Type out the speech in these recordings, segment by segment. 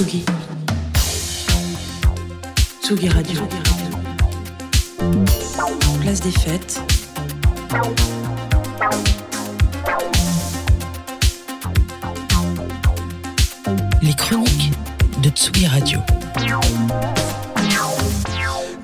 Tsugi. Tsugi Radio. Place des fêtes. Les chroniques de Tsugi Radio.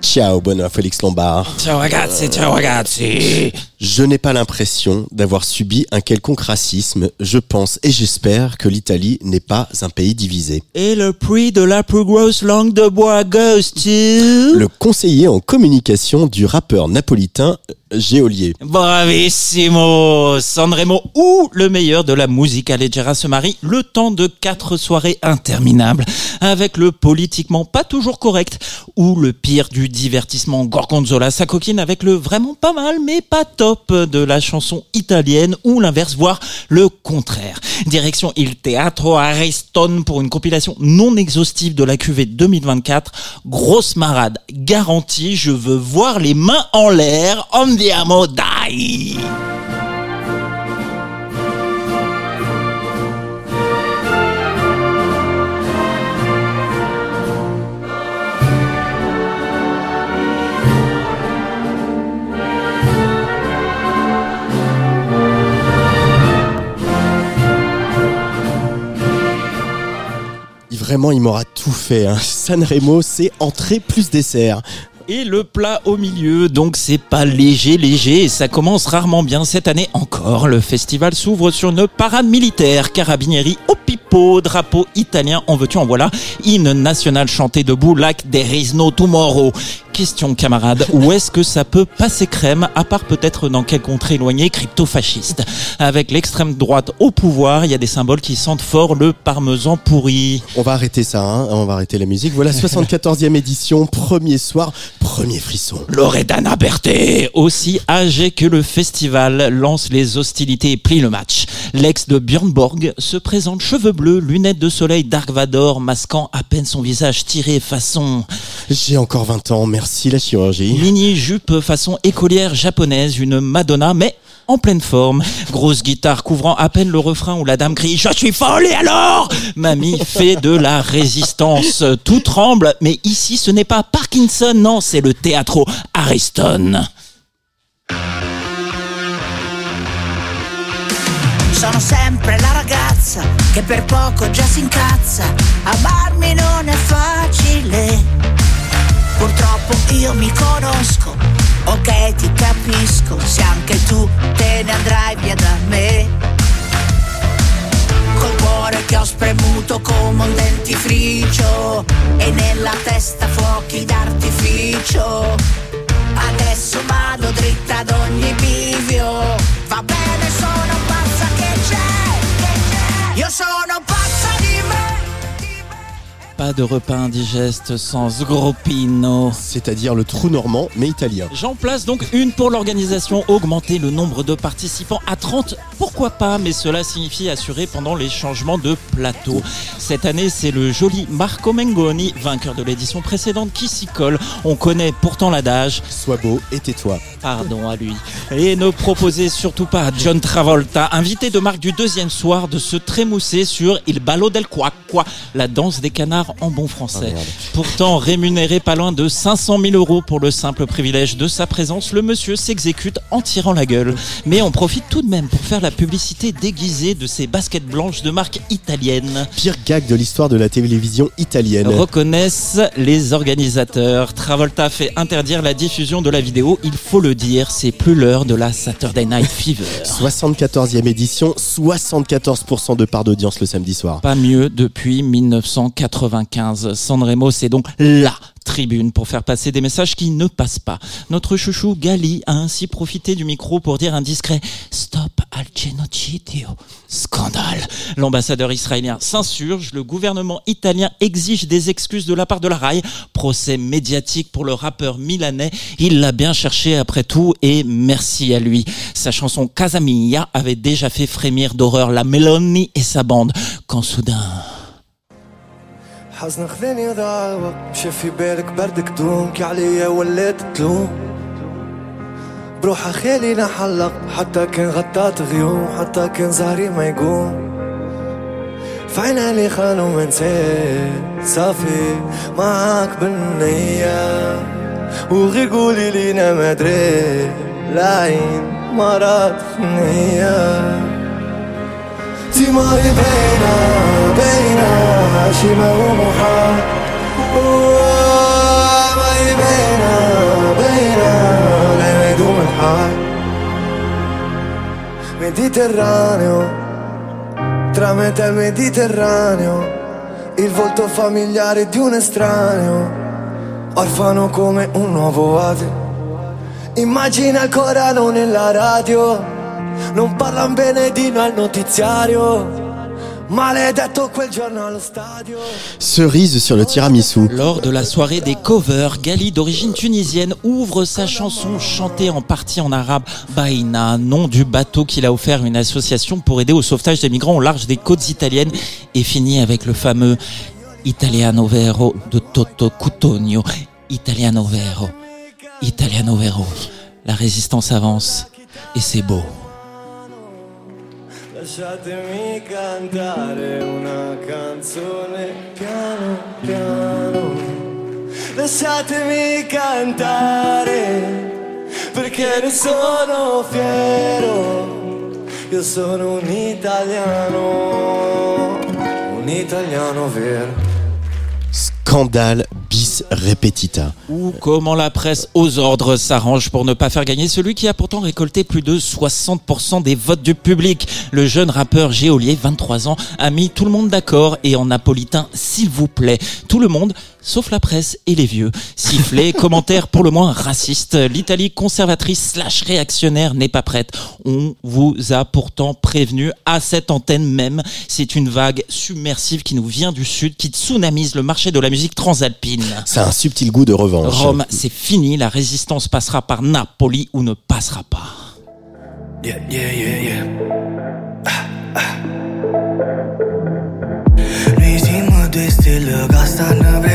Ciao, bonheur Félix Lombard. Ciao ragazzi, ciao ragazzi. Je n'ai pas l'impression d'avoir subi un quelconque racisme. Je pense et j'espère que l'Italie n'est pas un pays divisé. Et le prix de la plus grosse langue de bois goes to... Le conseiller en communication du rappeur napolitain Géolier. Bravissimo Sanremo ou le meilleur de la musique allegera se marie le temps de quatre soirées interminables avec le politiquement pas toujours correct ou le pire du divertissement Gorgonzola sa coquine avec le vraiment pas mal mais pas top de la chanson italienne ou l'inverse voire le contraire. Direction Il Teatro Aristone pour une compilation non exhaustive de la QV 2024. Grosse marade garantie, je veux voir les mains en l'air. Andiamo dai! Vraiment, il m'aura tout fait. Hein. Sanremo, c'est entrée plus dessert. Et le plat au milieu, donc c'est pas léger, léger, et ça commence rarement bien cette année encore. Le festival s'ouvre sur une parade militaire, carabinieri au pipo, drapeau italien, en veux-tu, en voilà, hymne national chanté debout, lac There is no tomorrow. Question camarade, où est-ce que ça peut passer crème, à part peut-être dans quelle contrée éloignée crypto-fasciste Avec l'extrême droite au pouvoir, il y a des symboles qui sentent fort le parmesan pourri. On va arrêter ça, hein. on va arrêter la musique. Voilà, 74e édition, premier soir, premier frisson. Loredana Berthet, aussi âgé que le festival, lance les hostilités et plie le match. L'ex de Björn Borg se présente cheveux bleus, lunettes de soleil Dark Vador, masquant à peine son visage tiré façon... J'ai encore 20 ans, merci la chirurgie. Mini jupe façon écolière japonaise, une Madonna, mais en pleine forme. Grosse guitare couvrant à peine le refrain où la dame crie Je suis folle et alors? Mamie fait de la résistance. Tout tremble, mais ici ce n'est pas Parkinson, non, c'est le théâtre Ariston. Sono sempre la ragazza che per poco già si incazza. Amarmi non è facile. Purtroppo io mi conosco. Ok, ti capisco. Se anche tu te ne andrai via da me. Col cuore che ho spremuto come un dentifricio. E nella testa fuochi d'artificio. Adesso vado dritta ad ogni bivio. Va bene, sono pazza io sono pazza Pas de repas indigeste sans groppino. C'est-à-dire le trou normand, mais italien. J'en place donc une pour l'organisation, augmenter le nombre de participants à 30, pourquoi pas, mais cela signifie assurer pendant les changements de plateau. Cette année, c'est le joli Marco Mengoni, vainqueur de l'édition précédente, qui s'y colle. On connaît pourtant l'adage, Sois beau et tais-toi. pardon à lui. Et ne proposez surtout pas à John Travolta, invité de marque du deuxième soir, de se trémousser sur Il Ballo del Qua, quoi, la danse des canards en bon français. Ah. Pourtant rémunéré pas loin de 500 000 euros pour le simple privilège de sa présence, le monsieur s'exécute en tirant la gueule. Mais on profite tout de même pour faire la publicité déguisée de ses baskets blanches de marque italienne. Pire gag de l'histoire de la télévision italienne. Reconnaissent les organisateurs. Travolta fait interdire la diffusion de la vidéo. Il faut le dire, c'est plus l'heure de la Saturday Night Fever. 74e édition, 74% de part d'audience le samedi soir. Pas mieux depuis 1995. Sanremo, c'est donc LA tribune pour faire passer des messages qui ne passent pas. Notre chouchou Gali a ainsi profité du micro pour dire un discret Stop al genocidio. Scandale. L'ambassadeur israélien s'insurge. Le gouvernement italien exige des excuses de la part de la RAI. Procès médiatique pour le rappeur milanais. Il l'a bien cherché après tout et merci à lui. Sa chanson Casamilla avait déjà fait frémir d'horreur la Meloni et sa bande quand soudain... حزن خذاني الوقت مشى في بالك بردك دومك عليا ولات تلوم. بروحها خالي نحلق حتى كان غطات غيوم حتى كان زهري ما يقوم. فعنا اللي خانوا ما صافي معاك بالنية. وغير قولي لينا ما دري العين مرات نية. تيماري بينا بينا. شي ما هو محال ماري بينا بينا لا يدوم الحال Mediterraneo tra metà il Mediterraneo, il volto familiare di un estraneo, orfano come un nuovo ave. Immagina il Corano nella radio, non parlan bene di noi al notiziario. Cerise sur le tiramisu. Lors de la soirée des covers, Gali, d'origine tunisienne, ouvre sa chanson chantée en partie en arabe Baïna, nom du bateau qu'il a offert à une association pour aider au sauvetage des migrants au large des côtes italiennes, et finit avec le fameux Italiano Vero de Toto Cutugno. Italiano Vero, Italiano Vero. La résistance avance, et c'est beau. Lasciatemi cantare una canzone piano piano. Lasciatemi cantare perché ne sono fiero. Io sono un italiano, un italiano vero. Scandale bis repetita. Ou comment la presse aux ordres s'arrange pour ne pas faire gagner celui qui a pourtant récolté plus de 60% des votes du public. Le jeune rappeur Géolier, 23 ans, a mis tout le monde d'accord et en napolitain, s'il vous plaît. Tout le monde, sauf la presse et les vieux. Sifflés, commentaires pour le moins racistes. L'Italie conservatrice slash réactionnaire n'est pas prête. On vous a pourtant prévenu à cette antenne même. C'est une vague submersive qui nous vient du sud, qui tsunamise le marché de la musique transalpine. Ça a un subtil goût de revanche. Rome, c'est fini, la résistance passera par Napoli ou ne passera pas. Yeah, yeah, yeah, yeah. Stelle che stanno precipitando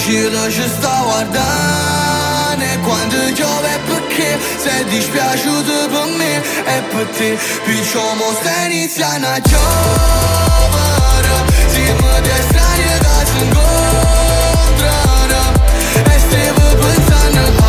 Oggi ci sta guardando E quando piove perché? Sei dispiaciuto per me E per te. Piccio mo sta iniziando a giovere Siamo due strani che si incontrano E stavo pensando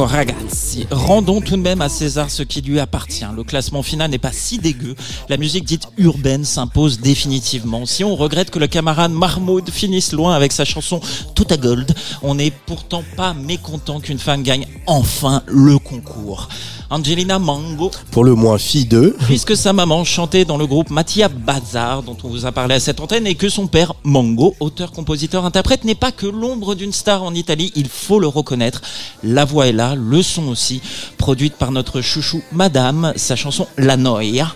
Ecco ragazzi, rendons tout de même à César ce qui lui appartient. Le classement final n'est pas si dégueu. La musique dite urbaine s'impose définitivement. Si on regrette que le camarade Mahmoud finisse loin avec sa chanson Tout à Gold, on n'est pourtant pas mécontent qu'une femme gagne enfin le concours. Angelina Mango, Pour le moins fille d'eux. puisque sa maman chantait dans le groupe Mathia Bazar, dont on vous a parlé à cette antenne, et que son père, Mango, auteur, compositeur, interprète, n'est pas que l'ombre d'une star en Italie, il faut le reconnaître. La voix est là, le son aussi, produite par notre chouchou Madame, sa chanson La Noia.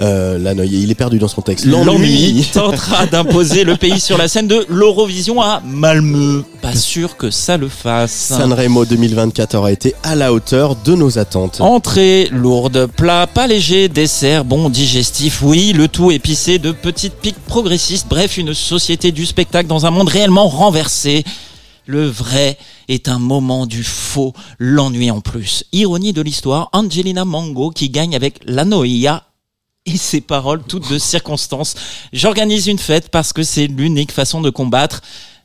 Euh, là, non, il est perdu dans son texte. L'ennui tentera d'imposer le pays sur la scène de l'Eurovision à Malmö. Pas sûr que ça le fasse. Sanremo 2024 aura été à la hauteur de nos attentes. Entrée lourde, plat pas léger, dessert bon digestif, oui, le tout épicé de petites piques progressistes, bref, une société du spectacle dans un monde réellement renversé. Le vrai est un moment du faux, l'ennui en plus. Ironie de l'histoire, Angelina Mango qui gagne avec la Noia et ses paroles toutes de circonstance. J'organise une fête parce que c'est l'unique façon de combattre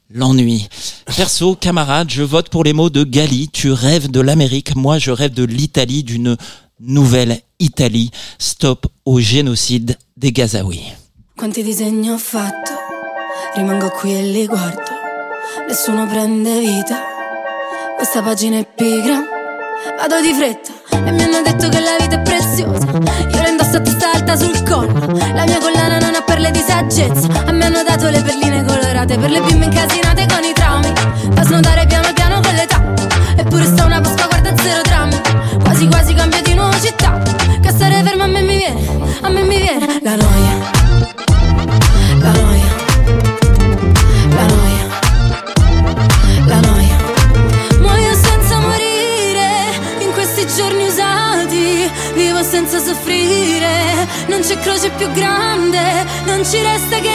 l'ennui. Perso, camarade, je vote pour les mots de Gali. Tu rêves de l'Amérique, moi je rêve de l'Italie, d'une nouvelle Italie. Stop au génocide des Gazaouis. Quanti disegni ho fatto, rimango qui e li guardo, nessuno prende vita, questa pagina è pigra, vado di fretta E mi hanno detto che la vita è preziosa. Io la indosso a testa alta sul collo. La mia collana non ha perle di saggezza. A me hanno dato le perline colorate Per le bimbe incasinate con i traumi non ci resta che